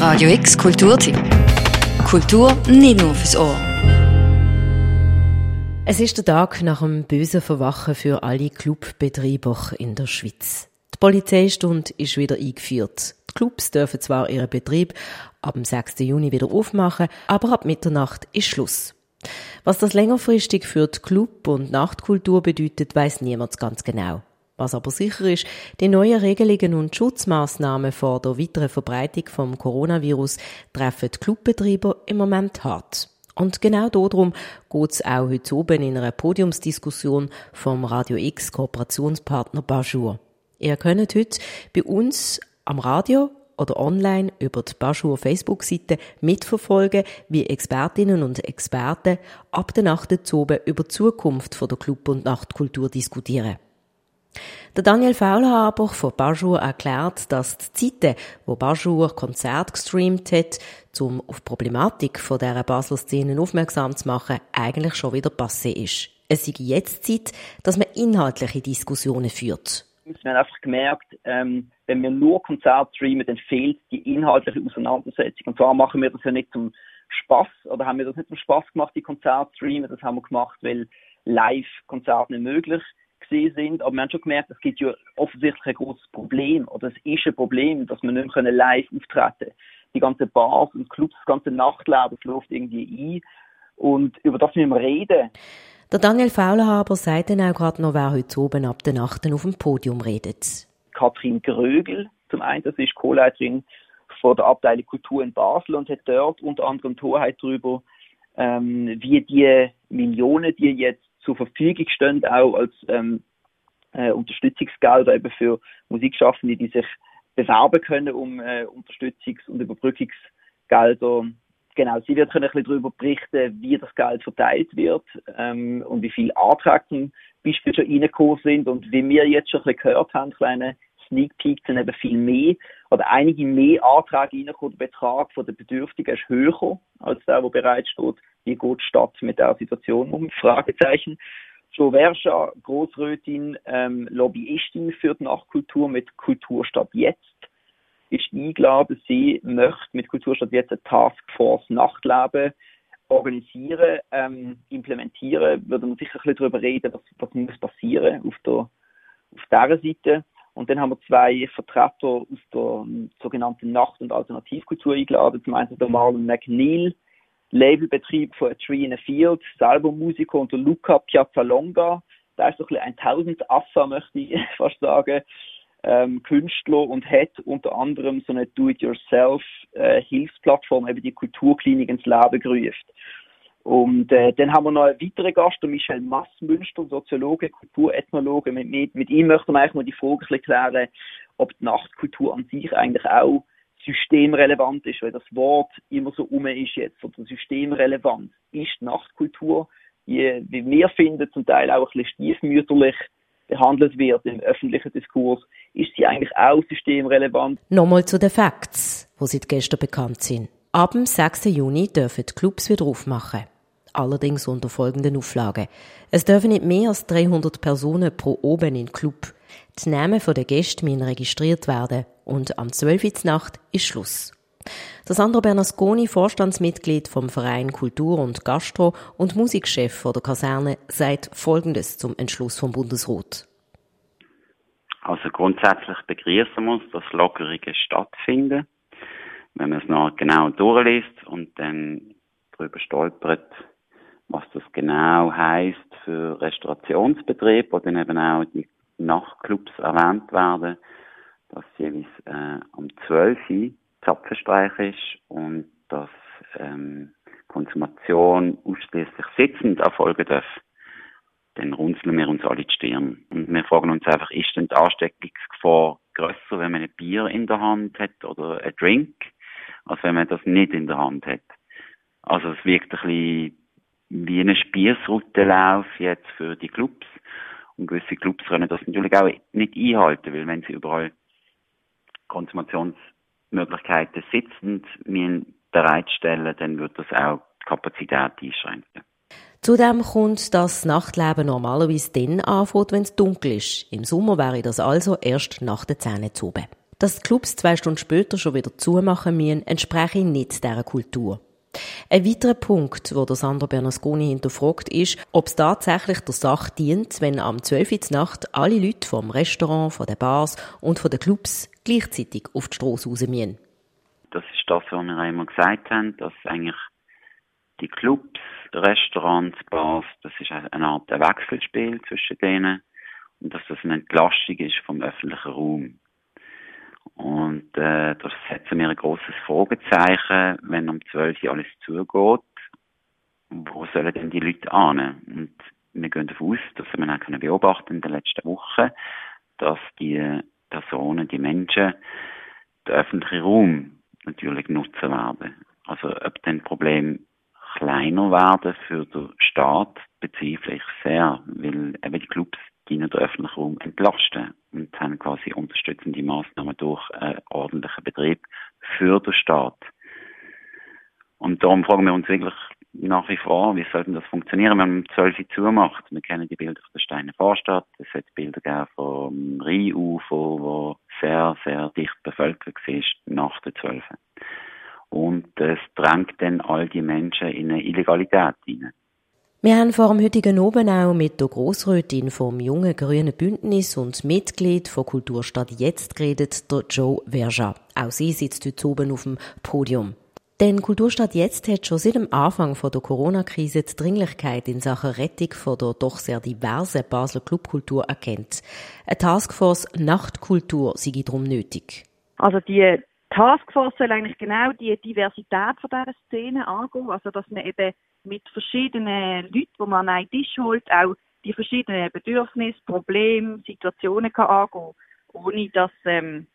Radio X Kulturtipp. Kultur nicht nur fürs Ohr. Es ist der Tag nach dem bösen Verwachen für alle Clubbetreiber in der Schweiz. Die Polizeistunde ist wieder eingeführt. Die Clubs dürfen zwar ihren Betrieb ab dem 6. Juni wieder aufmachen, aber ab Mitternacht ist Schluss. Was das längerfristig für die Club- und Nachtkultur bedeutet, weiß niemand ganz genau. Was aber sicher ist, die neuen Regelungen und Schutzmaßnahmen vor der weiteren Verbreitung vom Coronavirus treffen die Clubbetreiber im Moment hart. Und genau darum geht es auch heute oben in einer Podiumsdiskussion vom Radio X Kooperationspartner Bajur. Ihr könnt heute bei uns am Radio oder online über die Bajur Facebook-Seite mitverfolgen, wie Expertinnen und Experten ab der Nacht oben über die Zukunft der Club- und Nachtkultur diskutieren. Der Daniel Faulhaber von Bajur erklärt, dass die Zeiten, wo Bajur Konzert gestreamt hat, um auf die Problematik von dieser Basler Szene aufmerksam zu machen, eigentlich schon wieder passé ist. Es sei jetzt Zeit, dass man inhaltliche Diskussionen führt. Wir haben einfach gemerkt, ähm, wenn wir nur Konzert streamen, dann fehlt die inhaltliche Auseinandersetzung. Und zwar machen wir das ja nicht zum Spaß oder haben wir das nicht zum Spaß gemacht, die Konzerte streamen. Das haben wir gemacht, weil Live-Konzerte nicht möglich gesehen sind. Aber wir haben schon gemerkt, es gibt ja offensichtlich ein großes Problem oder es ist ein Problem, dass wir nicht mehr live auftreten können. Die ganze Bars und Clubs, das ganze Nachtleben, das läuft irgendwie ein. Und über das müssen wir reden. Der Daniel Faulhaber sagt dann auch gerade noch, wer heute oben ab der Nacht auf dem Podium redet. Katrin Grögel, zum einen, das ist Co-Leiterin von der Abteilung Kultur in Basel und hat dort unter anderem Torheit darüber, ähm, wie die Millionen, die jetzt zur Verfügung stehen, auch als ähm, äh, Unterstützungsgelder eben für Musikschaffende, die sich bewerben können um äh, Unterstützungs- und Überbrückungsgelder. Genau, sie wird können ein bisschen darüber berichten, wie das Geld verteilt wird ähm, und wie viele Anträge zum Beispiel schon reingekommen sind und wie wir jetzt schon ein bisschen gehört haben, kleine Sneak Peek sind eben viel mehr oder einige mehr Anträge reingekommen. Der Betrag den Bedürftigen ist höher als der, der bereitsteht. Wie geht statt mit der Situation um? Fragezeichen. Jo Verscha, Großrötin, ähm, Lobbyistin für die Nachtkultur mit Kulturstadt Jetzt, ist eingeladen. Sie möchte mit Kulturstadt Jetzt eine Taskforce Nachtleben organisieren, ähm, implementieren. Würde man sicher ein bisschen darüber reden, was, was muss passieren auf der auf dieser Seite. Und dann haben wir zwei Vertreter aus der sogenannten Nacht- und Alternativkultur eingeladen. Zum einen der Marlon McNeil, Labelbetrieb von A Tree in a Field, selber Musiker und der Luca Piazzalonga. Da ist doch ein Tausendaffer, möchte ich fast sagen, ähm, Künstler und hat unter anderem so eine Do-it-yourself-Hilfsplattform, äh, eben die Kulturklinik ins Leben gerufen. Und äh, dann haben wir noch einen weiteren Gast, der Michel Massmünster, Soziologe, Kulturethnologe. Mit, mit, mit ihm möchten wir eigentlich mal die Frage klären, ob die Nachtkultur an sich eigentlich auch systemrelevant ist, weil das Wort immer so um ist jetzt, oder systemrelevant. Ist die Nachtkultur, wie, wie wir finden, zum Teil auch ein bisschen stiefmütterlich behandelt wird im öffentlichen Diskurs, ist sie eigentlich auch systemrelevant. Nochmal zu den Facts, die seit gestern bekannt sind. Ab dem 6. Juni dürfen die Clubs wieder aufmachen. Allerdings unter folgenden Auflagen. Es dürfen nicht mehr als 300 Personen pro oben in den Club. Die Namen der Gäste müssen registriert werden und am 12. Uhr Nacht ist Schluss. Das Sandro Bernasconi, Vorstandsmitglied vom Verein Kultur und Gastro und Musikchef der Kaserne, sagt Folgendes zum Entschluss vom Bundesrat. Also grundsätzlich begrüßen wir dass Lockerungen stattfinden wenn man es noch genau durchliest und dann darüber stolpert, was das genau heißt für Restaurationsbetrieb, dann eben auch die Nachtclubs erwähnt werden, dass jeweils äh, um 12 Uhr Zapfenstreich ist und dass ähm, Konsumation ausschließlich sitzend erfolgen darf, dann runzeln wir uns alle die Stirn. Und wir fragen uns einfach, ist denn die Ansteckungsgefahr grösser, wenn man ein Bier in der Hand hat oder ein Drink? als wenn man das nicht in der Hand hat. Also es wirkt ein bisschen wie ein Spießruttenlauf jetzt für die Clubs. Und gewisse Clubs können das natürlich auch nicht einhalten, weil wenn sie überall Konsumationsmöglichkeiten sitzend bereitstellen, dann wird das auch die Kapazität einschränken. Zudem kommt das Nachtleben normalerweise dann anfängt, wenn es dunkel ist. Im Sommer wäre das also erst nach der Zähne zu. Dass die Clubs zwei Stunden später schon wieder zumachen müssen, entspreche nicht dieser Kultur. Ein weiterer Punkt, wo der Sandro Bernasconi hinterfragt, ist, ob es tatsächlich der Sache dient, wenn am 12. Uhr Nacht alle Leute vom Restaurant, von den Bars und von den Clubs gleichzeitig auf die Strasse raus. Das ist das, was wir einmal gesagt haben, dass eigentlich die Clubs, Restaurants, Bars, das ist eine Art Wechselspiel zwischen denen und dass das eine Entlastung ist vom öffentlichen Raum. Und äh, da setzen wir ein großes Fragezeichen, wenn um 12 Uhr alles zugeht, wo sollen denn die Leute an? Und wir gehen davon aus, dass wir auch beobachten in den letzten Wochen, dass die Personen, die Menschen, den öffentlichen Raum natürlich nutzen werden. Also ob dann Problem kleiner werden für den Staat, bezweifle ich sehr, weil eben die Clubs dienen den öffentlichen Raum entlasten und haben quasi unterstützende Maßnahmen durch einen ordentlichen Betrieb für den Staat. Und darum fragen wir uns wirklich nach wie vor, wie soll denn das funktionieren, wenn man 12 Uhr zumacht? Wir kennen die Bilder von der Steiner Vorstadt, es hat Bilder gegeben vom Rheinufer, wo sehr, sehr dicht bevölkert war nach der 12. Und es drängt dann all die Menschen in eine Illegalität hinein. Wir haben vor dem heutigen Abend auch mit der Grossrätin vom Jungen Grünen Bündnis und Mitglied von Kulturstadt Jetzt geredet, der Joe Verja. Auch sie sitzt heute oben auf dem Podium. Denn Kulturstadt Jetzt hat schon seit dem Anfang der Corona-Krise die Dringlichkeit in Sachen Rettung von der doch sehr diversen Basler Clubkultur erkennt. Eine Taskforce Nachtkultur sei darum nötig. Also die Taskforce soll eigentlich genau die Diversität von dieser Szene angehen, also dass man eben mit verschiedenen Leuten, die man an einen Tisch holt, auch die verschiedenen Bedürfnisse, Probleme, Situationen kann angehen, ohne dass ähm,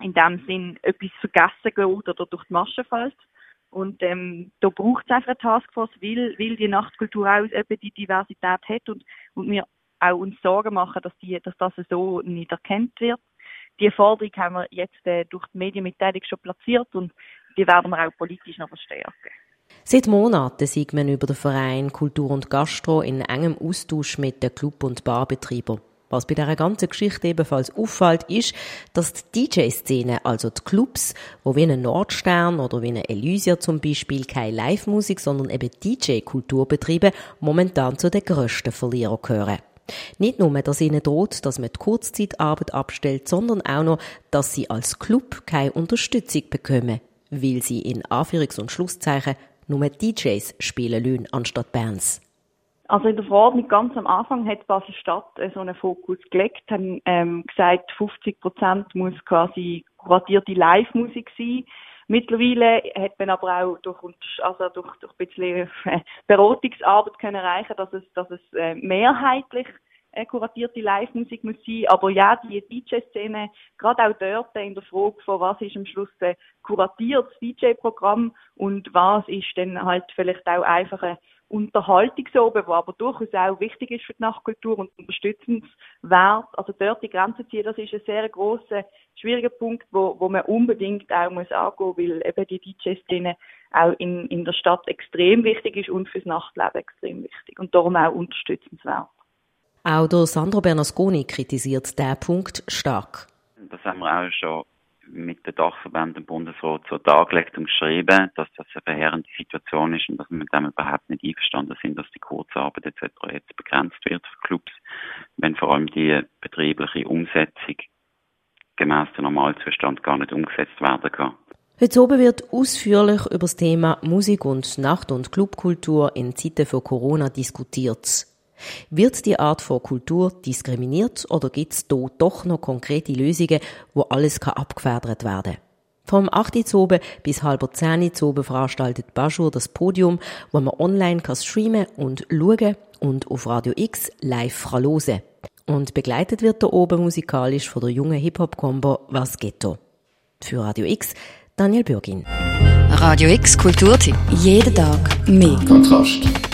in dem Sinn etwas vergessen geht oder durch die Maschen fällt. Und ähm, da braucht es einfach eine Taskforce, weil, weil die Nachtkultur auch eben die Diversität hat und, und wir auch uns Sorgen machen, dass, die, dass das so nicht erkannt wird. Die Forderung haben wir jetzt äh, durch die Medienmitteilung schon platziert und die werden wir auch politisch noch verstärken. Seit Monaten sieht man über den Verein Kultur und Gastro in engem Austausch mit den Club- und Barbetreibern. Was bei dieser ganzen Geschichte ebenfalls auffällt, ist, dass die DJ-Szene, also die Clubs, wo wie ein Nordstern oder wie ein Elysia zum Beispiel keine Live-Musik, sondern eben DJ-Kultur betreiben, momentan zu den grössten Verlierern gehören. Nicht nur, dass ihnen droht, dass man die Kurzzeitarbeit abstellt, sondern auch noch, dass sie als Club keine Unterstützung bekommen, weil sie in Anführungs- und Schlusszeichen nur DJs spielen lassen, anstatt Bands. Also in der Verordnung ganz am Anfang hat Basel-Stadt so einen Fokus gelegt, haben ähm, gesagt, 50 Prozent muss quasi kuratierte Live-Musik sein. Mittlerweile hat man aber auch durch, also durch, durch ein bisschen äh, Beratungsarbeit können erreichen, dass es, dass es äh, mehrheitlich äh, kuratierte Live-Musik muss sein. Aber ja, die DJ-Szene, gerade auch dort in der Frage von was ist am Schluss ein kuratiertes DJ-Programm und was ist dann halt vielleicht auch einfach ein Unterhaltungsoben, wo aber durchaus auch wichtig ist für die Nachtkultur und unterstützenswert. Also dort die Grenze ziehen, das ist ein sehr grosser, schwieriger Punkt, wo, wo man unbedingt auch muss angehen, weil eben die DJ-Szene auch in, in der Stadt extrem wichtig ist und fürs Nachtleben extrem wichtig und darum auch unterstützenswert. Auch der Sandro Bernasconi kritisiert diesen Punkt stark. Das haben wir auch schon mit den Dachverbänden Bundesrat so dargelegt und geschrieben, dass das eine verheerende Situation ist und dass wir mit dem überhaupt nicht einverstanden sind, dass die Kurzarbeit etc. jetzt begrenzt wird für Clubs, wenn vor allem die betriebliche Umsetzung gemäß dem Normalzustand gar nicht umgesetzt werden kann. Heute oben wird ausführlich über das Thema Musik und Nacht- und Clubkultur in Zeiten von Corona diskutiert. Wird die Art von Kultur diskriminiert oder gibt es hier doch noch konkrete Lösungen, wo alles kann abgefedert werden Vom 8. Uhr bis halb 10 Uhr veranstaltet Bajur das Podium, wo man online kann streamen und schauen und auf Radio X live hören Und begleitet wird der oben musikalisch von der jungen Hip-Hop-Combo Was Ghetto. Für Radio X, Daniel Bürgin. Radio X Kulturtipp. Jeden Tag mehr. Kontrast.